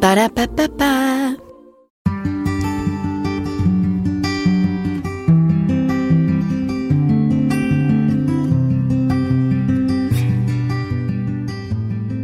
Para pa pa pa.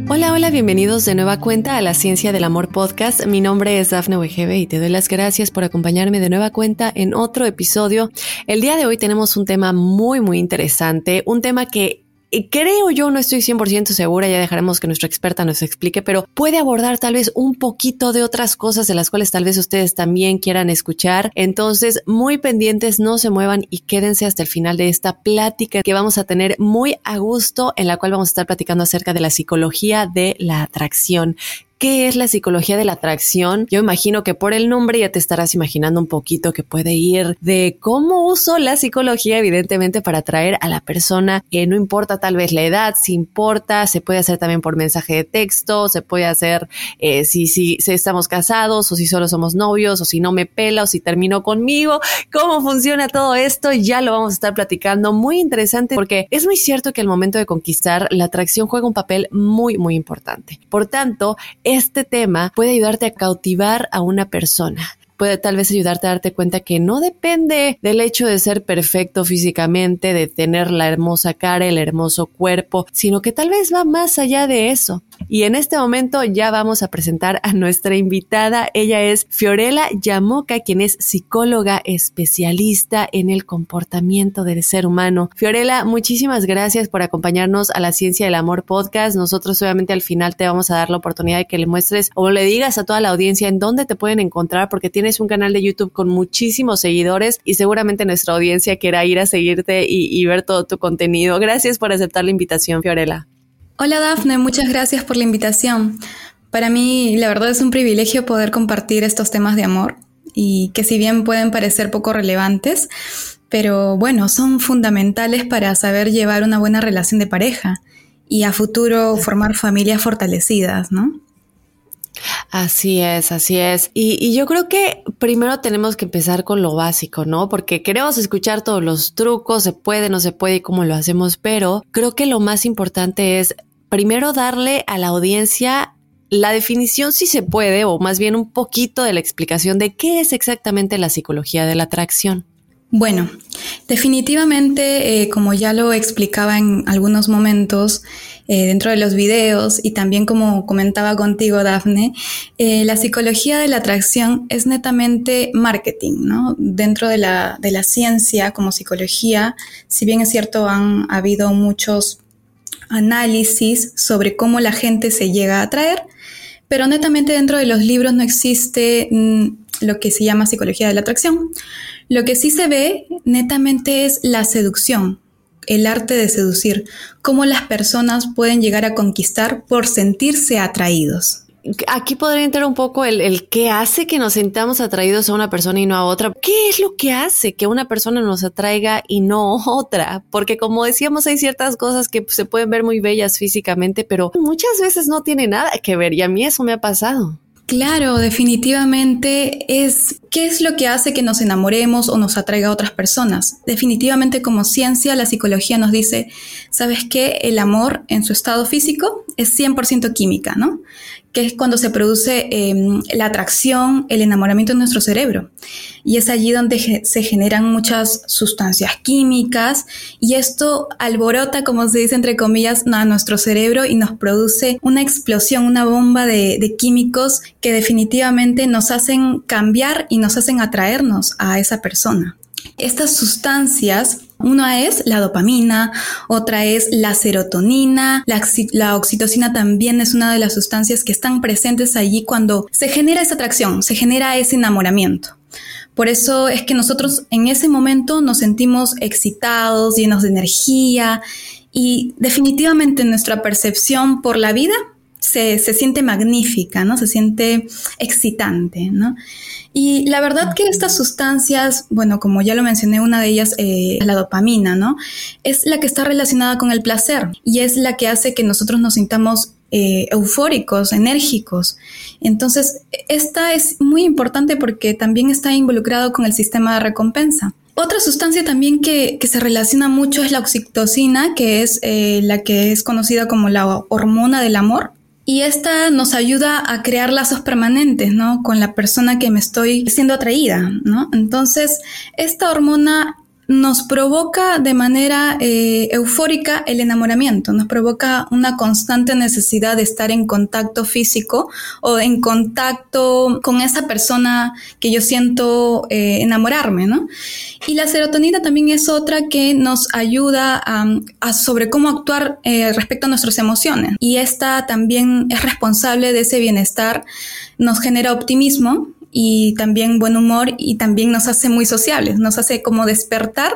Hola, hola, bienvenidos de nueva cuenta a la Ciencia del Amor podcast. Mi nombre es Dafne Wegebe y te doy las gracias por acompañarme de nueva cuenta en otro episodio. El día de hoy tenemos un tema muy, muy interesante, un tema que creo yo, no estoy 100% segura, ya dejaremos que nuestra experta nos explique, pero puede abordar tal vez un poquito de otras cosas de las cuales tal vez ustedes también quieran escuchar. Entonces, muy pendientes, no se muevan y quédense hasta el final de esta plática que vamos a tener muy a gusto, en la cual vamos a estar platicando acerca de la psicología de la atracción. ¿Qué es la psicología de la atracción? Yo imagino que por el nombre ya te estarás imaginando un poquito que puede ir de cómo uso la psicología, evidentemente, para atraer a la persona, que no importa tal vez la edad, si importa, se puede hacer también por mensaje de texto, se puede hacer eh, si, si, si estamos casados o si solo somos novios o si no me pela o si terminó conmigo, cómo funciona todo esto, ya lo vamos a estar platicando. Muy interesante porque es muy cierto que al momento de conquistar, la atracción juega un papel muy, muy importante. Por tanto, este tema puede ayudarte a cautivar a una persona puede tal vez ayudarte a darte cuenta que no depende del hecho de ser perfecto físicamente, de tener la hermosa cara, el hermoso cuerpo, sino que tal vez va más allá de eso. Y en este momento ya vamos a presentar a nuestra invitada. Ella es Fiorella Yamoca, quien es psicóloga especialista en el comportamiento del ser humano. Fiorella, muchísimas gracias por acompañarnos a la Ciencia del Amor podcast. Nosotros obviamente al final te vamos a dar la oportunidad de que le muestres o le digas a toda la audiencia en dónde te pueden encontrar porque tienes un canal de YouTube con muchísimos seguidores y seguramente nuestra audiencia quiera ir a seguirte y, y ver todo tu contenido. Gracias por aceptar la invitación, Fiorella. Hola Dafne, muchas gracias por la invitación. Para mí, la verdad es un privilegio poder compartir estos temas de amor y que si bien pueden parecer poco relevantes, pero bueno, son fundamentales para saber llevar una buena relación de pareja y a futuro formar familias fortalecidas, ¿no? Así es, así es. Y, yo creo que primero tenemos que empezar con lo básico, ¿no? Porque queremos escuchar todos los trucos, se puede, no se puede y cómo lo hacemos, pero creo que lo más importante es primero darle a la audiencia la definición si se puede, o más bien un poquito de la explicación de qué es exactamente la psicología de la atracción. Bueno, definitivamente, eh, como ya lo explicaba en algunos momentos eh, dentro de los videos y también como comentaba contigo, Dafne, eh, la psicología de la atracción es netamente marketing, ¿no? Dentro de la, de la ciencia como psicología, si bien es cierto, han habido muchos análisis sobre cómo la gente se llega a atraer, pero netamente dentro de los libros no existe mm, lo que se llama psicología de la atracción. Lo que sí se ve netamente es la seducción, el arte de seducir, cómo las personas pueden llegar a conquistar por sentirse atraídos. Aquí podría entrar un poco el, el qué hace que nos sintamos atraídos a una persona y no a otra. ¿Qué es lo que hace que una persona nos atraiga y no otra? Porque como decíamos, hay ciertas cosas que se pueden ver muy bellas físicamente, pero muchas veces no tiene nada que ver y a mí eso me ha pasado. Claro, definitivamente es qué es lo que hace que nos enamoremos o nos atraiga a otras personas. Definitivamente como ciencia, la psicología nos dice, ¿sabes qué? El amor en su estado físico es 100% química, ¿no? Que es cuando se produce em, la atracción, el enamoramiento en nuestro cerebro. Y es allí donde se generan muchas sustancias químicas y esto alborota, como se dice entre comillas, a nuestro cerebro y nos produce una explosión, una bomba de, de químicos que definitivamente nos hacen cambiar y nos hacen atraernos a esa persona. Estas sustancias una es la dopamina, otra es la serotonina, la, oxitocina también es una de las sustancias que están presentes allí cuando se genera esa atracción, se genera ese enamoramiento. Por eso es que nosotros en ese momento nos sentimos excitados, llenos de energía y definitivamente nuestra percepción por la vida se, se siente magnífica, ¿no? Se siente excitante, ¿no? Y la verdad que estas sustancias, bueno, como ya lo mencioné, una de ellas eh, es la dopamina, ¿no? Es la que está relacionada con el placer y es la que hace que nosotros nos sintamos eh, eufóricos, enérgicos. Entonces, esta es muy importante porque también está involucrado con el sistema de recompensa. Otra sustancia también que, se relaciona mucho es la oxitocina, que es eh, la que es conocida como la hormona del amor. Y esta nos ayuda a crear lazos permanentes, ¿no? Con la persona que me estoy siendo atraída, ¿no? Entonces, esta hormona nos provoca de manera eh, eufórica el enamoramiento, nos provoca una constante necesidad de estar en contacto físico o en contacto con esa persona que yo siento eh, enamorarme, ¿no? Y la serotonina también es otra que nos ayuda a, sobre cómo actuar eh, respecto a nuestras emociones. Y esta también es responsable de ese bienestar, nos genera optimismo y también buen humor y también nos hace muy sociables, nos hace como despertar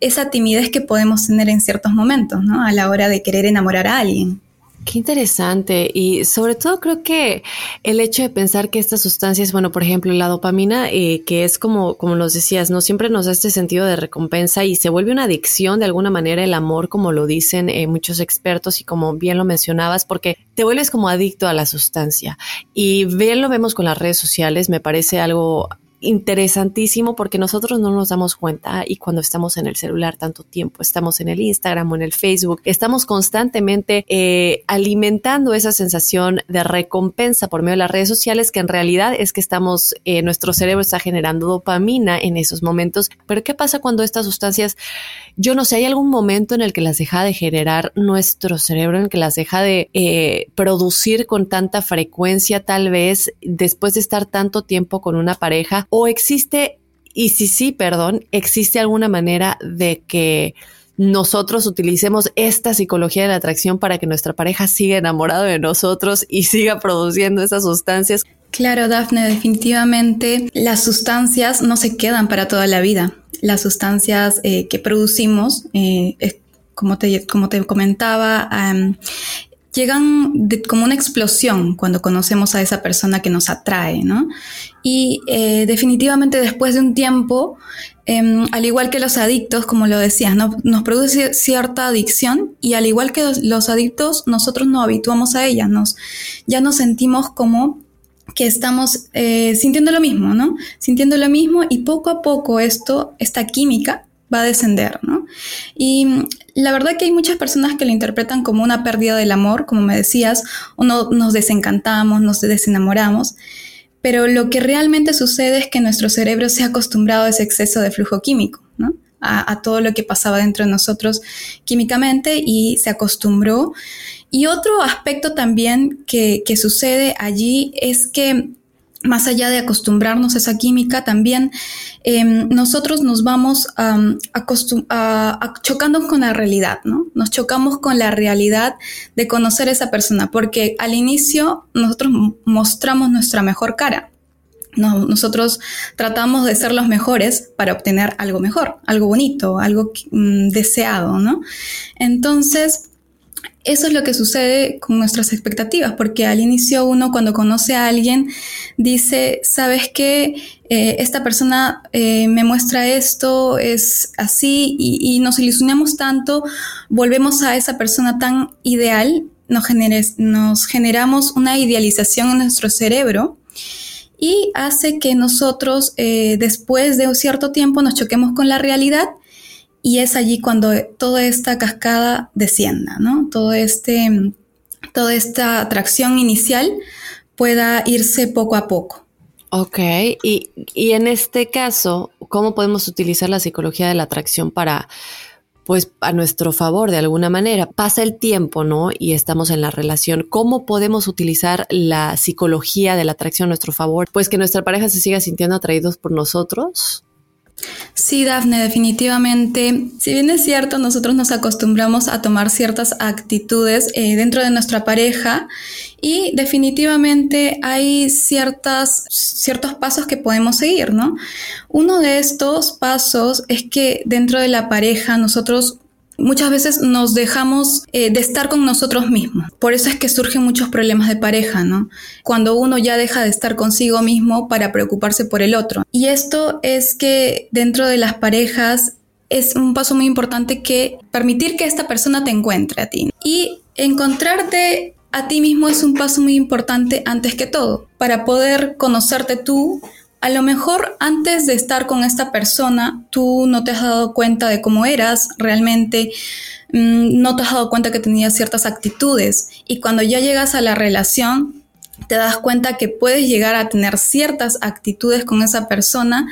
esa timidez que podemos tener en ciertos momentos, ¿no? A la hora de querer enamorar a alguien. Qué interesante. Y sobre todo creo que el hecho de pensar que estas sustancias, bueno, por ejemplo, la dopamina, eh, que es como, como nos decías, no siempre nos da este sentido de recompensa y se vuelve una adicción de alguna manera el amor, como lo dicen eh, muchos expertos y como bien lo mencionabas, porque te vuelves como adicto a la sustancia. Y bien lo vemos con las redes sociales, me parece algo interesantísimo porque nosotros no nos damos cuenta y cuando estamos en el celular tanto tiempo, estamos en el Instagram o en el Facebook, estamos constantemente eh, alimentando esa sensación de recompensa por medio de las redes sociales que en realidad es que estamos, eh, nuestro cerebro está generando dopamina en esos momentos. Pero ¿qué pasa cuando estas sustancias, yo no sé, hay algún momento en el que las deja de generar nuestro cerebro, en el que las deja de eh, producir con tanta frecuencia tal vez después de estar tanto tiempo con una pareja ¿O existe, y si sí, perdón, existe alguna manera de que nosotros utilicemos esta psicología de la atracción para que nuestra pareja siga enamorado de nosotros y siga produciendo esas sustancias? Claro, Dafne, definitivamente las sustancias no se quedan para toda la vida. Las sustancias eh, que producimos, eh, como, te, como te comentaba, llegan como una explosión cuando conocemos a esa persona que nos atrae, ¿no? Y eh, definitivamente después de un tiempo, em, al igual que los adictos, como lo decías, ¿no? nos produce cierta adicción y al igual que los adictos, nosotros nos habituamos a ella, nos, ya nos sentimos como que estamos eh, sintiendo lo mismo, ¿no? Sintiendo lo mismo y poco a poco esto, esta química, va a descender, ¿no? Y la verdad que hay muchas personas que lo interpretan como una pérdida del amor, como me decías, o no, nos desencantamos, nos desenamoramos, pero lo que realmente sucede es que nuestro cerebro se ha acostumbrado a ese exceso de flujo químico, ¿no? A, todo lo que pasaba dentro de nosotros químicamente y se acostumbró. Y otro aspecto también que sucede allí es que más allá de acostumbrarnos a esa química, también em, nosotros nos vamos chocando con la realidad, ¿no? Nos chocamos con la realidad de conocer a esa persona, porque al inicio nosotros mostramos nuestra mejor cara. nosotros tratamos de ser los mejores para obtener algo mejor, algo bonito, algo mm, deseado, ¿no? Entonces, eso es lo que sucede con nuestras expectativas, porque al inicio uno cuando conoce a alguien dice, sabes que eh, esta persona eh, me muestra esto, es así, y, nos ilusionamos tanto, volvemos a esa persona tan ideal, nos, generamos una idealización en nuestro cerebro y hace que nosotros eh, después de un cierto tiempo nos choquemos con la realidad y es allí cuando toda esta cascada descienda, ¿no? Todo este, toda esta atracción inicial pueda irse poco a poco. Ok, y, y en este caso, ¿cómo podemos utilizar la psicología de la atracción para, pues, a nuestro favor de alguna manera? Pasa el tiempo, ¿no? Y estamos en la relación. ¿Cómo podemos utilizar la psicología de la atracción a nuestro favor? Pues que nuestra pareja se siga sintiendo atraídos por nosotros Sí, Dafne, definitivamente. Si bien es cierto, nosotros nos acostumbramos a tomar ciertas actitudes eh, dentro de nuestra pareja y definitivamente hay ciertas, ciertos pasos que podemos seguir, ¿no? Uno de estos pasos es que dentro de la pareja nosotros muchas veces nos dejamos eh, de estar con nosotros mismos. Por eso es que surgen muchos problemas de pareja, ¿no? Cuando uno ya deja de estar consigo mismo para preocuparse por el otro. Y esto es que dentro de las parejas es un paso muy importante que permitir que esta persona te encuentre a ti. Y encontrarte a ti mismo es un paso muy importante antes que todo, para poder conocerte tú, a lo mejor antes de estar con esta persona, tú no te has dado cuenta de cómo eras realmente, mm, no te has dado cuenta que tenías ciertas actitudes y cuando ya llegas a la relación, te das cuenta que puedes llegar a tener ciertas actitudes con esa persona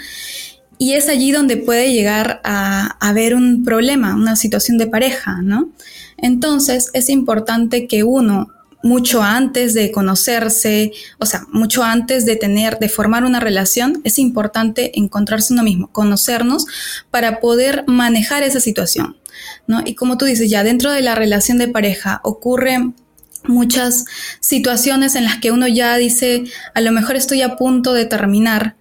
y es allí donde puede llegar a haber un problema, una situación de pareja, ¿no? Entonces es importante que uno mucho antes de conocerse, o sea, mucho antes de tener, de formar una relación, es importante encontrarse uno mismo, conocernos para poder manejar esa situación, ¿no? Y como tú dices, ya dentro de la relación de pareja ocurren muchas situaciones en las que uno ya dice, a lo mejor estoy a punto de terminar,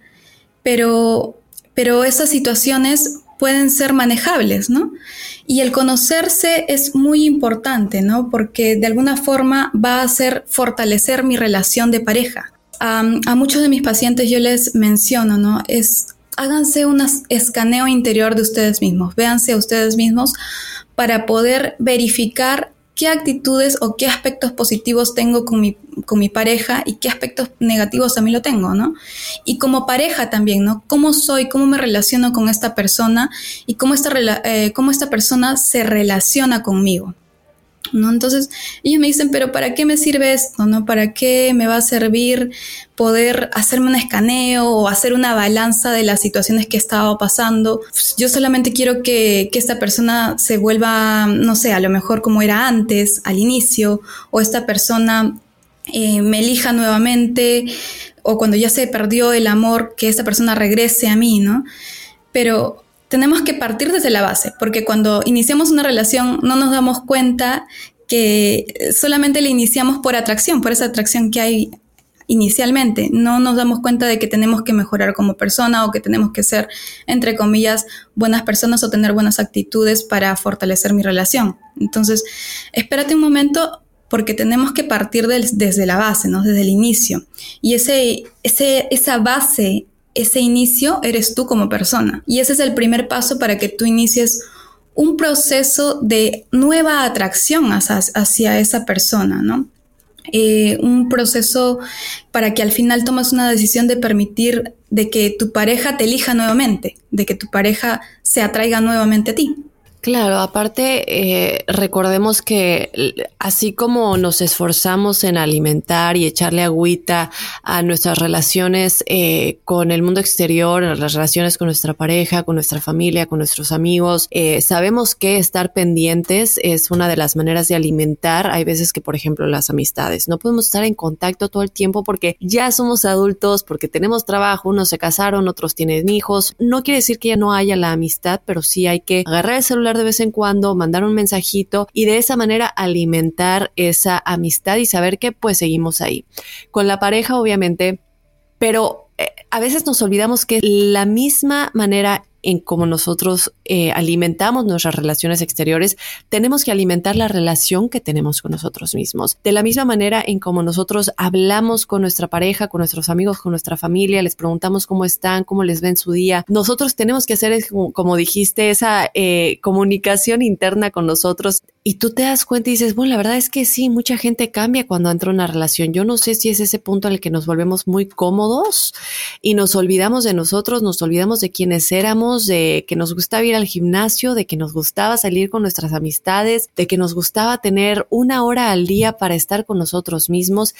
pero, pero esas situaciones pueden ser manejables, ¿no? Y el conocerse es muy importante, ¿no? Porque de alguna forma va a hacer fortalecer mi relación de pareja. a muchos de mis pacientes yo les menciono, ¿no? Es háganse un escaneo interior de ustedes mismos, véanse ustedes mismos para poder verificar qué actitudes o qué aspectos positivos tengo con mi, con mi pareja y qué aspectos negativos también lo tengo, ¿no? Y como pareja también, ¿no? ¿Cómo soy? ¿Cómo me relaciono con esta persona? Y cómo esta, eh, cómo esta persona se relaciona conmigo. ¿No? Entonces ellos me dicen, pero ¿para qué me sirve esto? ¿no? ¿Para qué me va a servir poder hacerme un escaneo o hacer una balanza de las situaciones que he estado pasando? Yo solamente quiero que, que esta persona se vuelva, no sé, a lo mejor como era antes, al inicio, o esta persona eh, me elija nuevamente, o cuando ya se perdió el amor, que esta persona regrese a mí, ¿no? Pero tenemos que partir desde la base, porque cuando iniciamos una relación no nos damos cuenta que solamente la iniciamos por atracción, por esa atracción que hay inicialmente. No nos damos cuenta de que tenemos que mejorar como persona o que tenemos que ser, entre comillas, buenas personas o tener buenas actitudes para fortalecer mi relación. Entonces, espérate un momento porque tenemos que partir desde la base, ¿no? desde el inicio. Y ese, ese, esa base ese inicio eres tú como persona. Y ese es el primer paso para que tú inicies un proceso de nueva atracción hacia, esa persona, ¿no? Eh, un proceso para que al final tomes una decisión de permitir de que tu pareja te elija nuevamente, de que tu pareja se atraiga nuevamente a ti. Claro, aparte, eh, recordemos que así como nos esforzamos en alimentar y echarle agüita a nuestras relaciones eh, con el mundo exterior, las relaciones con nuestra pareja, con nuestra familia, con nuestros amigos, eh, sabemos que estar pendientes es una de las maneras de alimentar. Hay veces que, por ejemplo, las amistades, no podemos estar en contacto todo el tiempo porque ya somos adultos, porque tenemos trabajo, unos se casaron, otros tienen hijos. No quiere decir que ya no haya la amistad, pero sí hay que agarrar el celular de vez en cuando, mandar un mensajito y de esa manera alimentar esa amistad y saber que pues seguimos ahí. Con la pareja, obviamente, pero eh, a veces nos olvidamos que la misma manera en cómo nosotros eh, alimentamos nuestras relaciones exteriores, tenemos que alimentar la relación que tenemos con nosotros mismos. De la misma manera en cómo nosotros hablamos con nuestra pareja, con nuestros amigos, con nuestra familia, les preguntamos cómo están, cómo les ven su día. Nosotros tenemos que hacer, como, dijiste, esa eh, comunicación interna con nosotros y tú te das cuenta y dices, bueno, la verdad es que sí, mucha gente cambia cuando entra en una relación. Yo no sé si es ese punto en el que nos volvemos muy cómodos y nos olvidamos de nosotros, nos olvidamos de quiénes éramos, de que nos gustaba ir al gimnasio, de que nos gustaba salir con nuestras amistades, de que nos gustaba tener una hora al día para estar con nosotros mismos.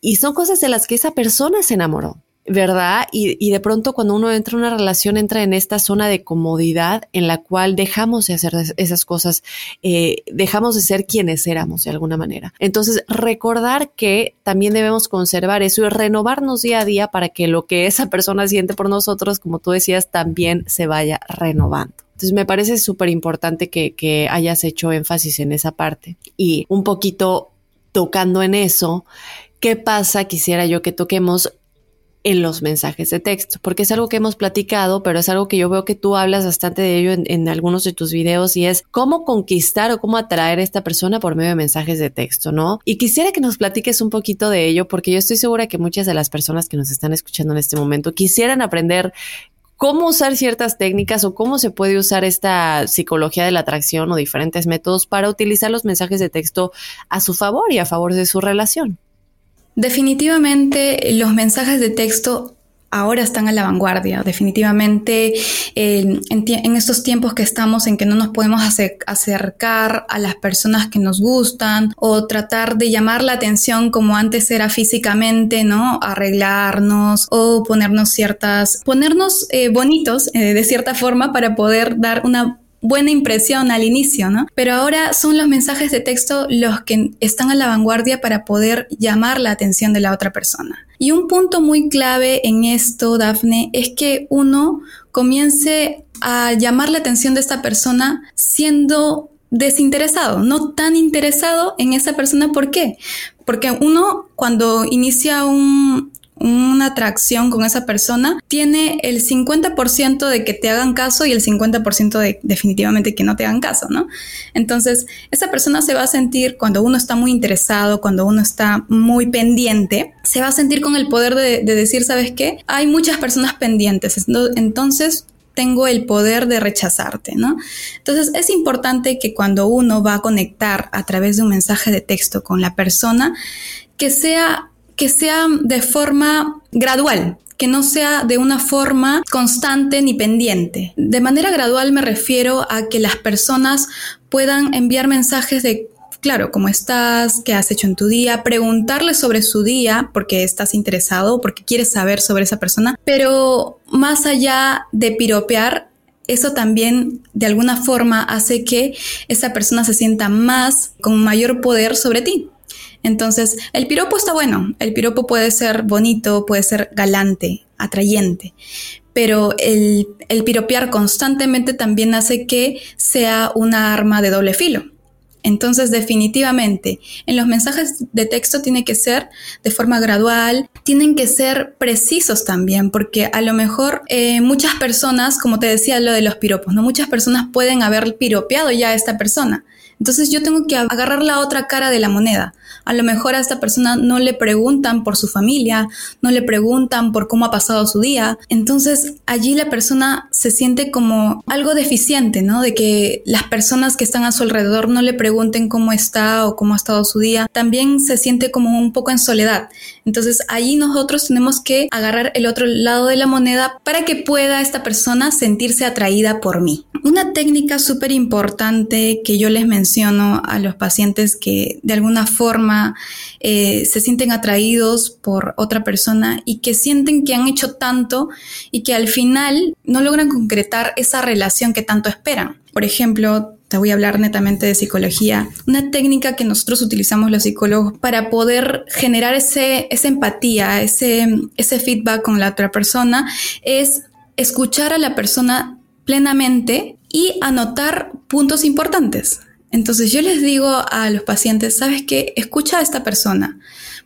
Y son cosas de las que esa persona se enamoró. ¿verdad? Y, de pronto cuando uno entra en una relación entra en esta zona de comodidad en la cual dejamos de hacer esas cosas, eh, dejamos de ser quienes éramos de alguna manera. Entonces, recordar que también debemos conservar eso y renovarnos día a día para que lo que esa persona siente por nosotros, como tú decías, también se vaya renovando. Entonces me parece súper importante que, hayas hecho énfasis en esa parte y un poquito tocando en eso, ¿qué pasa? Quisiera yo que toquemos en los mensajes de texto, porque es algo que hemos platicado, pero es algo que yo veo que tú hablas bastante de ello en, algunos de tus videos y es cómo conquistar o cómo atraer a esta persona por medio de mensajes de texto, ¿no? Y quisiera que nos platiques un poquito de ello, porque yo estoy segura que muchas de las personas que nos están escuchando en este momento quisieran aprender cómo usar ciertas técnicas o cómo se puede usar esta psicología de la atracción o diferentes métodos para utilizar los mensajes de texto a su favor y a favor de su relación. Definitivamente los mensajes de texto ahora están a la vanguardia. Definitivamente en, estos tiempos que estamos en que no nos podemos acercar a las personas que nos gustan o tratar de llamar la atención como antes era físicamente, ¿no? Arreglarnos o ponernos ciertas, ponernos eh, bonitos eh, de cierta forma para poder dar una buena impresión al inicio, ¿no? Pero ahora son los mensajes de texto los que están a la vanguardia para poder llamar la atención de la otra persona. Y un punto muy clave en esto, Dafne, es que uno comience a llamar la atención de esta persona siendo desinteresado, no tan interesado en esa persona. ¿Por qué? Porque uno cuando inicia un, una atracción con esa persona, tiene el 50% de que te hagan caso y el 50% de definitivamente que no te hagan caso, ¿no? Entonces, esa persona se va a sentir, cuando uno está muy interesado, cuando uno está muy pendiente, se va a sentir con el poder de, decir, ¿sabes qué? Hay muchas personas pendientes, entonces tengo el poder de rechazarte, ¿no? Entonces es importante que cuando uno va a conectar a través de un mensaje de texto con la persona, que sea que sea de forma gradual, que no sea de una forma constante ni pendiente. De manera gradual me refiero a que las personas puedan enviar mensajes de claro, ¿cómo estás? ¿Qué has hecho en tu día? Preguntarle sobre su día porque estás interesado, porque quieres saber sobre esa persona, pero más allá de piropear, eso también de alguna forma hace que esa persona se sienta más, con mayor poder sobre ti. Entonces, el piropo está bueno, el piropo puede ser bonito, puede ser galante, atrayente, pero el, el piropear constantemente también hace que sea una arma de doble filo. Entonces, definitivamente, en los mensajes de texto tiene que ser de forma gradual, tienen que ser precisos también, porque a lo mejor eh, muchas personas, como te decía lo de los piropos, ¿no? Muchas personas pueden haber piropeado ya a esta persona. Entonces yo tengo que agarrar la otra cara de la moneda A lo mejor a esta persona no le preguntan por su familia, no le preguntan por cómo ha pasado su día. Entonces allí la persona se siente como algo deficiente, ¿no? De que las personas que están a su alrededor no le pregunten cómo está o cómo ha estado su día. También se siente como un poco en soledad. Entonces allí nosotros tenemos que agarrar el otro lado de la moneda para que pueda esta persona sentirse atraída por mí. Una técnica súper importante que yo les menciono a los pacientes que de alguna forma eh, se sienten atraídos por otra persona y que sienten que han hecho tanto y que al final no logran concretar esa relación que tanto esperan. Por ejemplo, te voy a hablar netamente de psicología, una técnica que nosotros utilizamos los psicólogos para poder generar ese, esa empatía, ese, ese feedback con la otra persona, es escuchar a la persona plenamente y anotar puntos importantes. Entonces yo les digo a los pacientes, ¿sabes qué? Escucha a esta persona,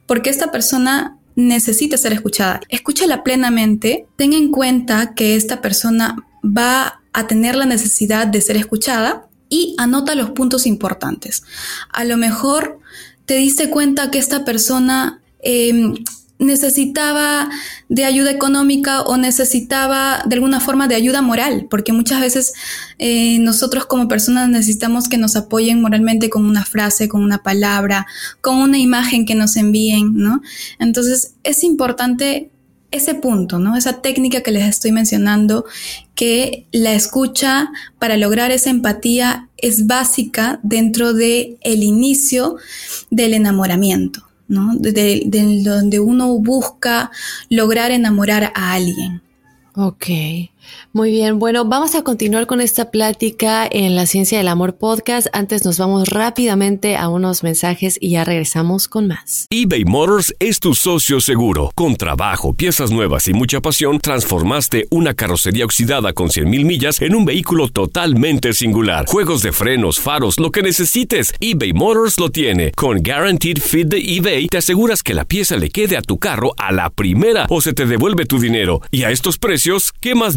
porque esta persona necesita ser escuchada. Escúchala plenamente, ten en cuenta que esta persona va a tener la necesidad de ser escuchada y anota los puntos importantes. A lo mejor te diste cuenta que esta persona em, necesitaba de ayuda económica o necesitaba de alguna forma de ayuda moral, porque muchas veces eh, nosotros como personas necesitamos que nos apoyen moralmente con una frase, con una palabra, con una imagen que nos envíen, ¿no? Entonces es importante ese punto, ¿no? Esa técnica que les estoy mencionando, que la escucha para lograr esa empatía es básica dentro de el inicio del enamoramiento, ¿no? De, donde uno busca lograr enamorar a alguien. Ok. Muy bien, bueno, vamos a continuar con esta plática en la Ciencia del Amor podcast. Antes nos vamos rápidamente a unos mensajes y ya regresamos con más. eBay Motors es tu socio seguro. Con trabajo, piezas nuevas y mucha pasión, transformaste una carrocería oxidada con 100.000 millas en un vehículo totalmente singular. Juegos de frenos, faros, lo que necesites, eBay Motors lo tiene. Con Guaranteed Fit de eBay, te aseguras que la pieza le quede a tu carro a la primera o se te devuelve tu dinero. Y a estos precios, ¿qué más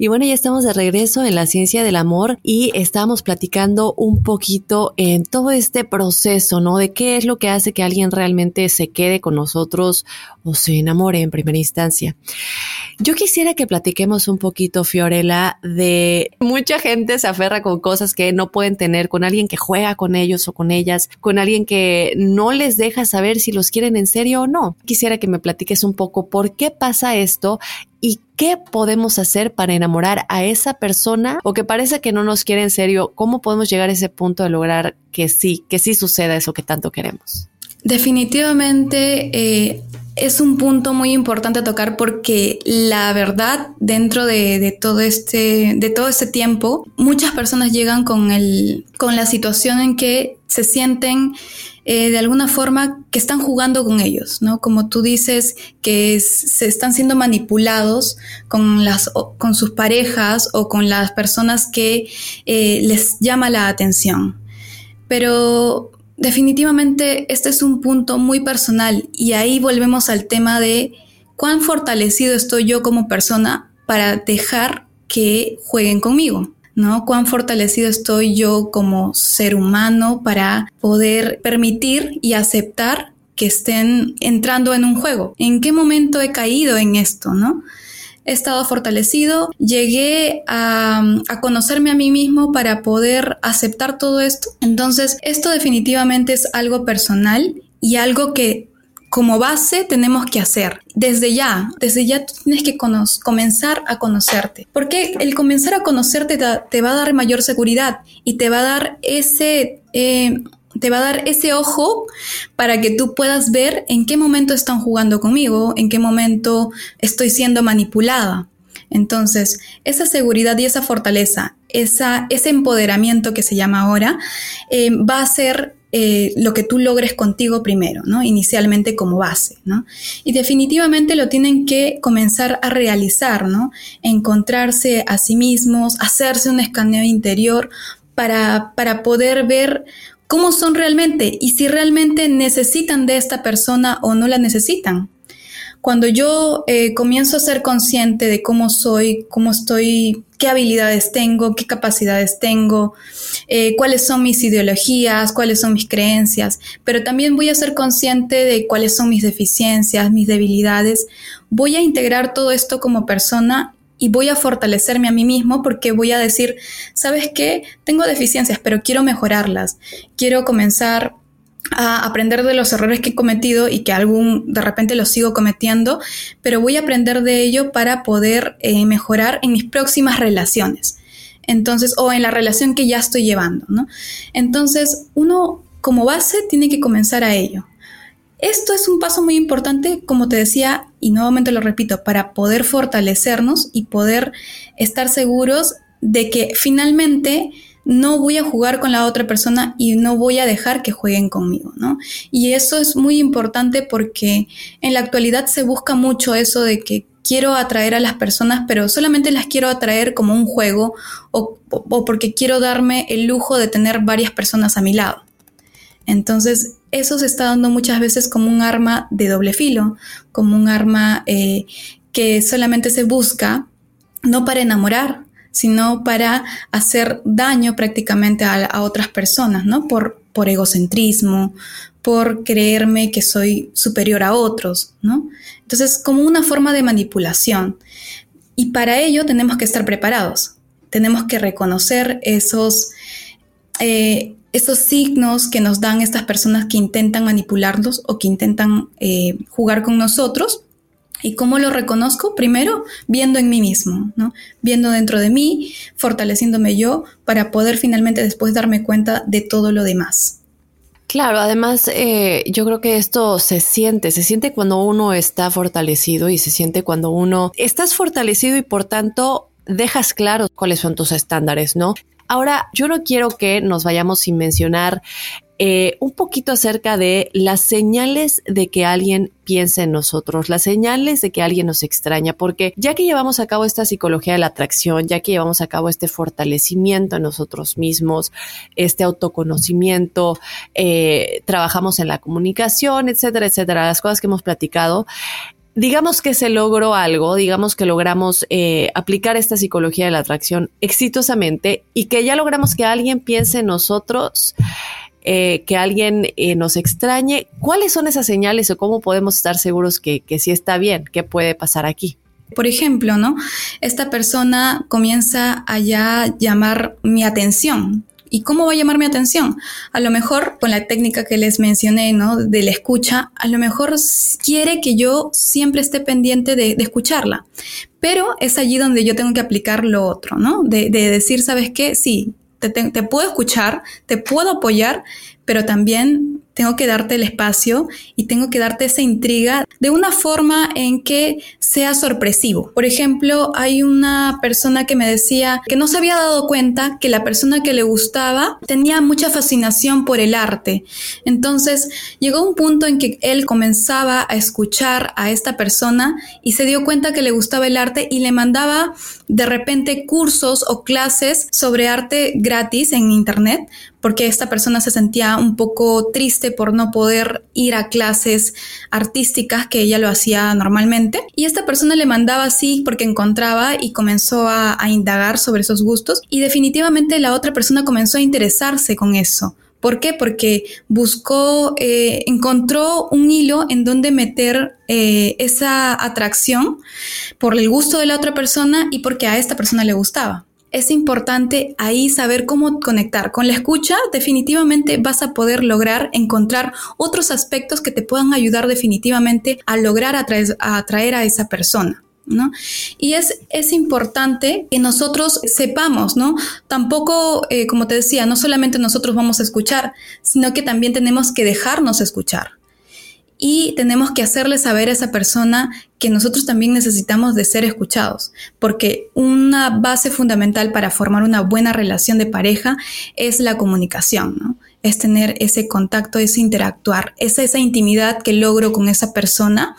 Y bueno, ya estamos de regreso en la ciencia del amor y estamos platicando un poquito en todo este proceso, ¿no? De qué es lo que hace que alguien realmente se quede con nosotros o se enamore en primera instancia. Yo quisiera que platiquemos un poquito, Fiorella, de mucha gente se aferra con cosas que no pueden tener, con alguien que juega con ellos o con ellas, con alguien que no les deja saber si los quieren en serio o no. Quisiera que me platiques un poco por qué pasa esto y qué podemos hacer para enamorar a esa persona o que parece que no nos quiere en serio. ¿Cómo podemos llegar a ese punto de lograr que sí, que sí suceda eso que tanto queremos? Definitivamente eh, es un punto muy importante tocar porque la verdad dentro de, todo este de todo este tiempo muchas personas llegan con el con la situación en que se sienten eh, de alguna forma que están jugando con ellos, ¿no? Como tú dices, que se están siendo manipulados con, las, con sus parejas o con las personas que eh, les llama la atención. Pero definitivamente este es un punto muy personal y ahí volvemos al tema de cuán fortalecido estoy yo como persona para dejar que jueguen conmigo. ¿No? Cuán fortalecido estoy yo como ser humano para poder permitir y aceptar que estén entrando en un juego. ¿En qué momento he caído en esto, no? He estado fortalecido, llegué a, a, conocerme a mí mismo para poder aceptar todo esto. Entonces, esto definitivamente es algo personal y algo que como base tenemos que hacer. Desde ya, desde ya tienes que comenzar a conocerte. Porque el comenzar a conocerte te, va a dar mayor seguridad y te va a dar ese... Eh, te va a dar ese ojo para que tú puedas ver en qué momento están jugando conmigo, en qué momento estoy siendo manipulada. Entonces, esa seguridad y esa fortaleza, esa, ese empoderamiento que se llama ahora, eh, va a ser eh, lo que tú logres contigo primero, ¿no? Inicialmente como base, ¿no? Y definitivamente lo tienen que comenzar a realizar, ¿no? Encontrarse a sí mismos, hacerse un escaneo interior para, para poder ver cómo son realmente y si realmente necesitan de esta persona o no la necesitan. Cuando yo eh, comienzo a ser consciente de cómo soy, cómo estoy, qué habilidades tengo, qué capacidades tengo, eh, cuáles son mis ideologías, cuáles son mis creencias, pero también voy a ser consciente de cuáles son mis deficiencias, mis debilidades. Voy a integrar todo esto como persona y voy a fortalecerme a mí mismo porque voy a decir, ¿sabes qué? Tengo deficiencias, pero quiero mejorarlas. Quiero comenzar a aprender de los errores que he cometido y que algún de repente los sigo cometiendo, pero voy a aprender de ello para poder eh, mejorar en mis próximas relaciones. Entonces, o en la relación que ya estoy llevando, ¿no? Entonces, uno como base tiene que comenzar a ello. Esto es un paso muy importante, como te decía, y nuevamente lo repito, para poder fortalecernos y poder estar seguros de que finalmente no voy a jugar con la otra persona y no voy a dejar que jueguen conmigo, ¿no? Y eso es muy importante porque en la actualidad se busca mucho eso de que quiero atraer a las personas, pero solamente las quiero atraer como un juego o, porque quiero darme el lujo de tener varias personas a mi lado. Entonces, eso se está dando muchas veces como un arma de doble filo, como un arma eh, que solamente se busca no para enamorar, sino para hacer daño prácticamente a, otras personas, ¿no? Por, por egocentrismo, por creerme que soy superior a otros, ¿no? Entonces, como una forma de manipulación. Y para ello tenemos que estar preparados. Tenemos que reconocer esos, eh, esos signos que nos dan estas personas que intentan manipularnos o que intentan eh, jugar con nosotros ¿Y cómo lo reconozco? Primero, viendo en mí mismo, ¿no? Viendo dentro de mí, fortaleciéndome yo para poder finalmente después darme cuenta de todo lo demás. Claro, además eh, yo creo que esto se siente, se siente cuando uno está fortalecido y se siente cuando uno estás fortalecido y por tanto dejas claro cuáles son tus estándares, ¿no? Ahora, yo no quiero que nos vayamos sin mencionar eh, un poquito acerca de las señales de que alguien piense en nosotros, las señales de que alguien nos extraña, porque ya que llevamos a cabo esta psicología de la atracción, ya que llevamos a cabo este fortalecimiento en nosotros mismos, este autoconocimiento, eh, trabajamos en la comunicación, etcétera, etcétera, las cosas que hemos platicado, digamos que se logró algo, digamos que logramos eh, aplicar esta psicología de la atracción exitosamente y que ya logramos que alguien piense en nosotros eh, que alguien eh, nos extrañe. ¿Cuáles son esas señales o cómo podemos estar seguros que, que sí está bien? ¿Qué puede pasar aquí? Por ejemplo, ¿no? Esta persona comienza a llamar mi atención. ¿Y cómo va a llamar mi atención? A lo mejor con la técnica que les mencioné, ¿no? De la escucha, a lo mejor quiere que yo siempre esté pendiente de, escucharla. Pero es allí donde yo tengo que aplicar lo otro, ¿no? De, de decir, ¿sabes qué? Sí, te, puedo escuchar, te puedo apoyar, pero también tengo que darte el espacio y tengo que darte esa intriga de una forma en que sea sorpresivo. Por ejemplo, hay una persona que me decía que no se había dado cuenta que la persona que le gustaba tenía mucha fascinación por el arte. Entonces llegó un punto en que él comenzaba a escuchar a esta persona y se dio cuenta que le gustaba el arte y le mandaba de repente cursos o clases sobre arte gratis en internet porque esta persona se sentía un poco triste por no poder ir a clases artísticas que ella lo hacía normalmente. Y esta persona le mandaba así porque encontraba y comenzó a, indagar sobre esos gustos y definitivamente la otra persona comenzó a interesarse con eso. ¿Por qué? Porque buscó, eh, encontró un hilo en donde meter eh, esa atracción por el gusto de la otra persona y porque a esta persona le gustaba es importante ahí saber cómo conectar. Con la escucha definitivamente vas a poder lograr encontrar otros aspectos que te puedan ayudar definitivamente a lograr atraer a, esa persona. ¿No? Y es, es, importante que nosotros sepamos, ¿no? Tampoco, eh, como te decía, no solamente nosotros vamos a escuchar, sino que también tenemos que dejarnos escuchar y tenemos que hacerle saber a esa persona que nosotros también necesitamos de ser escuchados, porque una base fundamental para formar una buena relación de pareja es la comunicación, es tener ese contacto, ese interactuar, es esa intimidad que logro con esa persona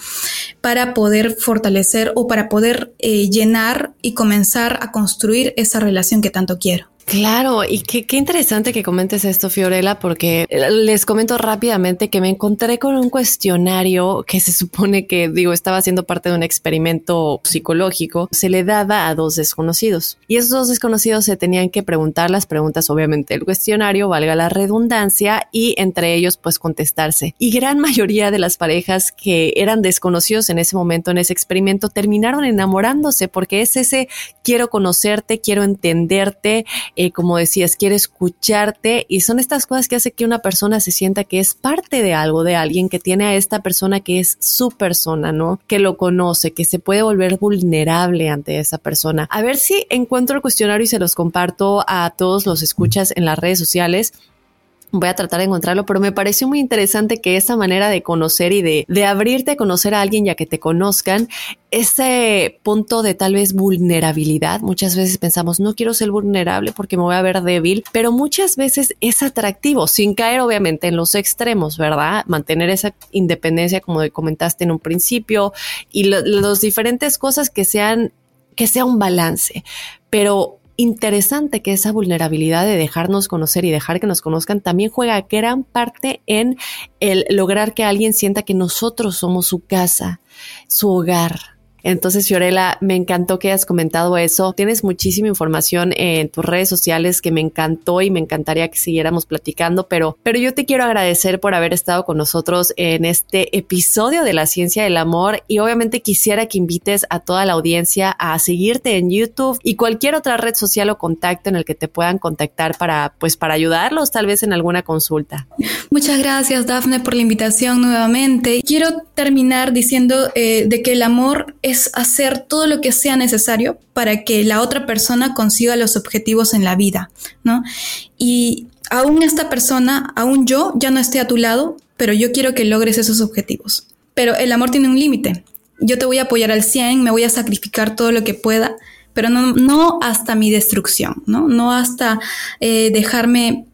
para poder fortalecer o para poder eh, llenar y comenzar a construir esa relación que tanto quiero. Claro, y qué, interesante que comentes esto, Fiorella, porque eh, les comento rápidamente que me encontré con un cuestionario que se supone que, digo, estaba haciendo parte de un experimento psicológico, se le daba a dos desconocidos. Y esos dos desconocidos se tenían que preguntar las preguntas, obviamente, el cuestionario, valga la redundancia, y entre ellos, pues contestarse. Y gran mayoría de las parejas que eran desconocidos en ese momento, en ese experimento, terminaron enamorándose porque es ese quiero conocerte, quiero entenderte eh, como decías, quiere escucharte y son estas cosas que hace que una persona se sienta que es parte de algo, de alguien que tiene a esta persona que es su persona, ¿no? Que lo conoce, que se puede volver vulnerable ante esa persona. A ver si encuentro el cuestionario y se los comparto a todos los escuchas en las redes sociales Voy a tratar de encontrarlo, pero me pareció muy interesante que esa manera de conocer y de, de abrirte a conocer a alguien ya que te conozcan, ese punto de tal vez vulnerabilidad, muchas veces pensamos, no quiero ser vulnerable porque me voy a ver débil, pero muchas veces es atractivo, sin caer obviamente en los extremos, ¿verdad? Mantener esa independencia como comentaste en un principio y las diferentes cosas que sean, que sea un balance, pero interesante que esa vulnerabilidad de dejarnos conocer y dejar que nos conozcan también juega gran parte en el lograr que alguien sienta que nosotros somos su casa, su hogar, entonces, Fiorella, me encantó que hayas comentado eso. Tienes muchísima información en tus redes sociales que me encantó y me encantaría que siguiéramos platicando, pero, pero yo te quiero agradecer por haber estado con nosotros en este episodio de la ciencia del amor y obviamente quisiera que invites a toda la audiencia a seguirte en YouTube y cualquier otra red social o contacto en el que te puedan contactar para, pues, para ayudarlos tal vez en alguna consulta. Muchas gracias, Dafne, por la invitación nuevamente. Quiero terminar diciendo eh, de que el amor hacer todo lo que sea necesario para que la otra persona consiga los objetivos en la vida, ¿no? Y aún esta persona, aún yo, ya no esté a tu lado, pero yo quiero que logres esos objetivos. Pero el amor tiene un límite. Yo te voy a apoyar al 100, me voy a sacrificar todo lo que pueda, pero no, no hasta mi destrucción, ¿no? No hasta eh, dejarme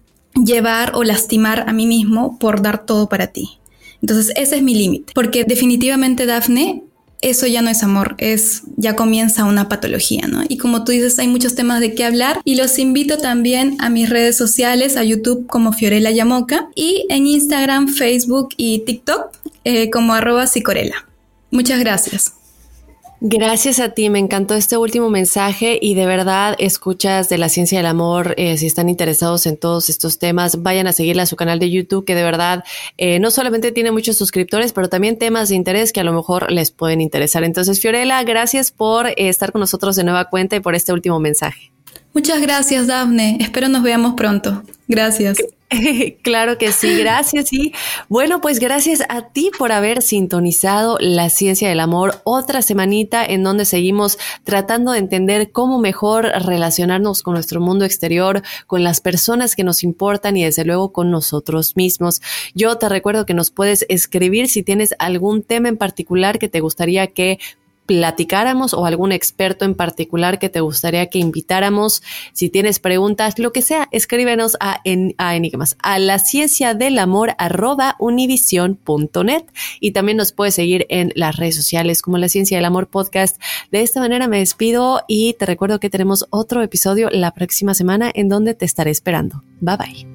llevar o lastimar a mí mismo por dar todo para ti. Entonces, ese es mi límite. Porque definitivamente, Dafne, eso ya no es amor, es ya comienza una patología, ¿no? Y como tú dices, hay muchos temas de qué hablar y los invito también a mis redes sociales, a YouTube como Fiorella Yamoca y en Instagram, Facebook y TikTok eh, como arroba Sicorela. Muchas gracias. Gracias a ti, me encantó este último mensaje y de verdad escuchas de la ciencia del amor, eh, si están interesados en todos estos temas, vayan a seguirle a su canal de YouTube que de verdad eh, no solamente tiene muchos suscriptores, pero también temas de interés que a lo mejor les pueden interesar. Entonces, Fiorella, gracias por eh, estar con nosotros de nueva cuenta y por este último mensaje. Muchas gracias, Dafne. Espero nos veamos pronto. Gracias. Claro que sí, gracias. Y bueno, pues gracias a ti por haber sintonizado la ciencia del amor, otra semanita en donde seguimos tratando de entender cómo mejor relacionarnos con nuestro mundo exterior, con las personas que nos importan y desde luego con nosotros mismos. Yo te recuerdo que nos puedes escribir si tienes algún tema en particular que te gustaría que platicáramos o algún experto en particular que te gustaría que invitáramos. Si tienes preguntas, lo que sea, escríbenos a, a Enigmas, a la ciencia del amor arroba univision.net y también nos puedes seguir en las redes sociales como la ciencia del amor podcast. De esta manera me despido y te recuerdo que tenemos otro episodio la próxima semana en donde te estaré esperando. Bye bye.